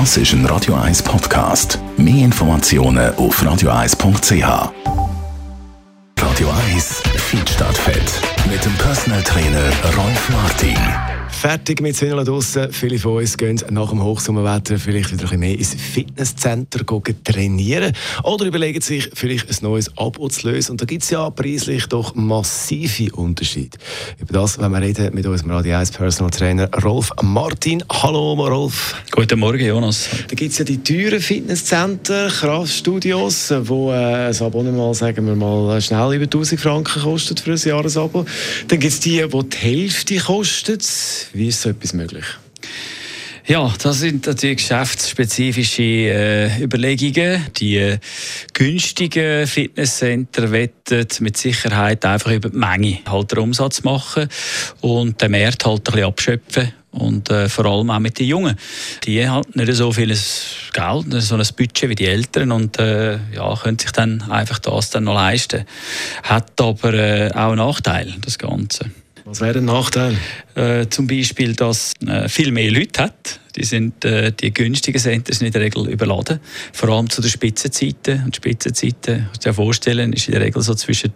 Das ist ein Radio 1 Podcast. Mehr Informationen auf radio1.ch. Radio 1 Feed statt Fett. Mit dem Personal Trainer Rolf Martin. Fertig mit Swindeln draussen. Viele von uns gehen nach dem Hochsommerwetter vielleicht wieder ein bisschen mehr ins Fitnesscenter trainieren oder überlegen sich vielleicht ein neues Abo zu lösen. Und da gibt es ja preislich doch massive Unterschiede. Über das wollen wir reden mit unserem Radio 1 Personal Trainer Rolf Martin. Hallo Rolf. Guten Morgen Jonas. Da gibt es ja die teuren Fitnesscenter, Kraftstudios, wo äh, ein Abonnement, sagen wir mal, schnell über 1000 Franken kostet für ein Jahresabo. Dann gibt es die, die die Hälfte kosten wie ist so etwas möglich? Ja, das sind natürlich geschäftsspezifische äh, Überlegungen. Die äh, günstigen Fitnesscenter wetten mit Sicherheit einfach über die Menge halt den Umsatz machen und den Markt halt ein bisschen abschöpfen. Und äh, vor allem auch mit den Jungen. Die haben nicht so viel Geld, so ein Budget wie die Eltern und äh, ja, können sich dann einfach das dann noch leisten. Hat aber äh, auch Nachteile, das Ganze. Was wäre ein Nachteil? Äh, zum Beispiel, dass äh, viel mehr Leute hat. Die, sind, äh, die günstigen Center sind in der Regel überladen. Vor allem zu den Spitzenzeiten. Und Spitzenzeiten, kannst du dir vorstellen, ist in der Regel so zwischen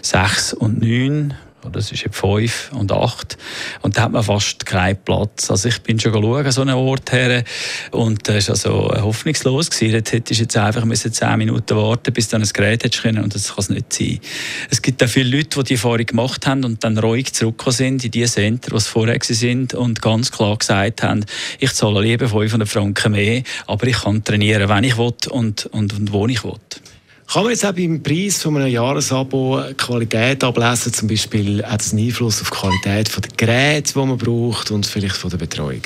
6 und 9 das ist jetzt fünf und acht. Und da hat man fast keinen Platz. Also ich bin schon schauen, so einen Ort her. Und das war also hoffnungslos. Gewesen. Dort hättest du jetzt einfach zehn Minuten warten, bis dann ein Gerät hättest können. Und das kann es nicht sein. Es gibt auch viele Leute, die die Erfahrung gemacht haben und dann ruhig zurückgekommen sind in die Center, die vorher sind und ganz klar gesagt haben, ich zahle lieber 500 Franken mehr, aber ich kann trainieren, wenn ich will und, und, und wo ich will. Kann man jetzt auch beim Preis von einem Jahresabo Qualität ablesen? Zum Beispiel hat es einen Einfluss auf die Qualität der Geräte, die man braucht und vielleicht von der Betreuung?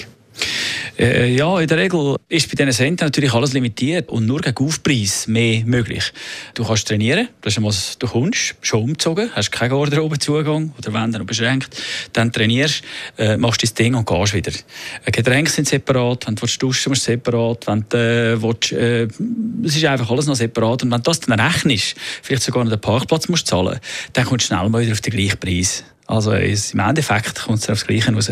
Äh, ja, in der Regel ist bei diesen Sendern natürlich alles limitiert und nur gegen Aufpreis mehr möglich. Du kannst trainieren, das ist einmal, du kommst, schon umgezogen, hast keinen Garderobenzugang oder wenn dann beschränkt, dann trainierst, äh, machst dein Ding und gehst wieder. Äh, Getränke sind separat, wenn du duschen musst, separat, wenn du äh, willst, äh, es ist einfach alles noch separat und wenn du das dann rechnest, vielleicht sogar noch den Parkplatz musst zahlen, dann kommst du schnell mal wieder auf den gleichen Preis. Also im Endeffekt kommt es aufs Gleiche raus.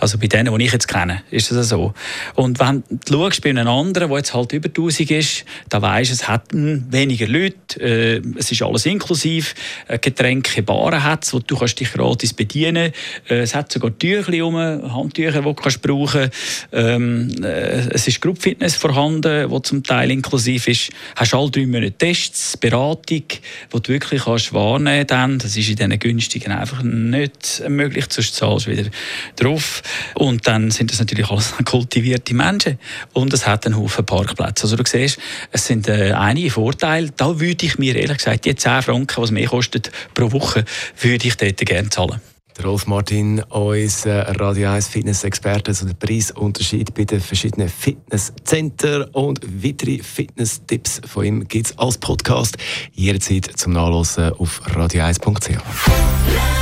Also bei denen, die ich jetzt kenne, ist das so. Und wenn du schaust bei einem anderen, der jetzt halt über 1000 ist, dann weisst du, es hat weniger Leute, äh, es ist alles inklusiv, äh, Getränke, Baren hat es, wo du kannst dich gratis bedienen äh, Es hat sogar Tücher um, Handtücher, die du kannst brauchen ähm, äh, Es ist Group Fitness vorhanden, wo zum Teil inklusiv ist. Hast alle drei Monate Tests, Beratung, die du wirklich kannst wahrnehmen kannst. Das ist in diesen günstigen einfach ein nicht möglich, sonst zahlst du wieder drauf. Und dann sind das natürlich alles kultivierte Menschen und es hat einen Haufen Parkplätze. Also du siehst, es sind äh, einige Vorteile. Da würde ich mir ehrlich gesagt, die 10 Franken, was mehr kostet pro Woche, würde ich dort gerne zahlen. Rolf Martin, unser Radio 1 Fitness-Experte, also der Preisunterschied bei den verschiedenen Fitnesszentren und weitere Fitness-Tipps von ihm gibt es als Podcast jederzeit zum Nachlesen auf radio1.ch.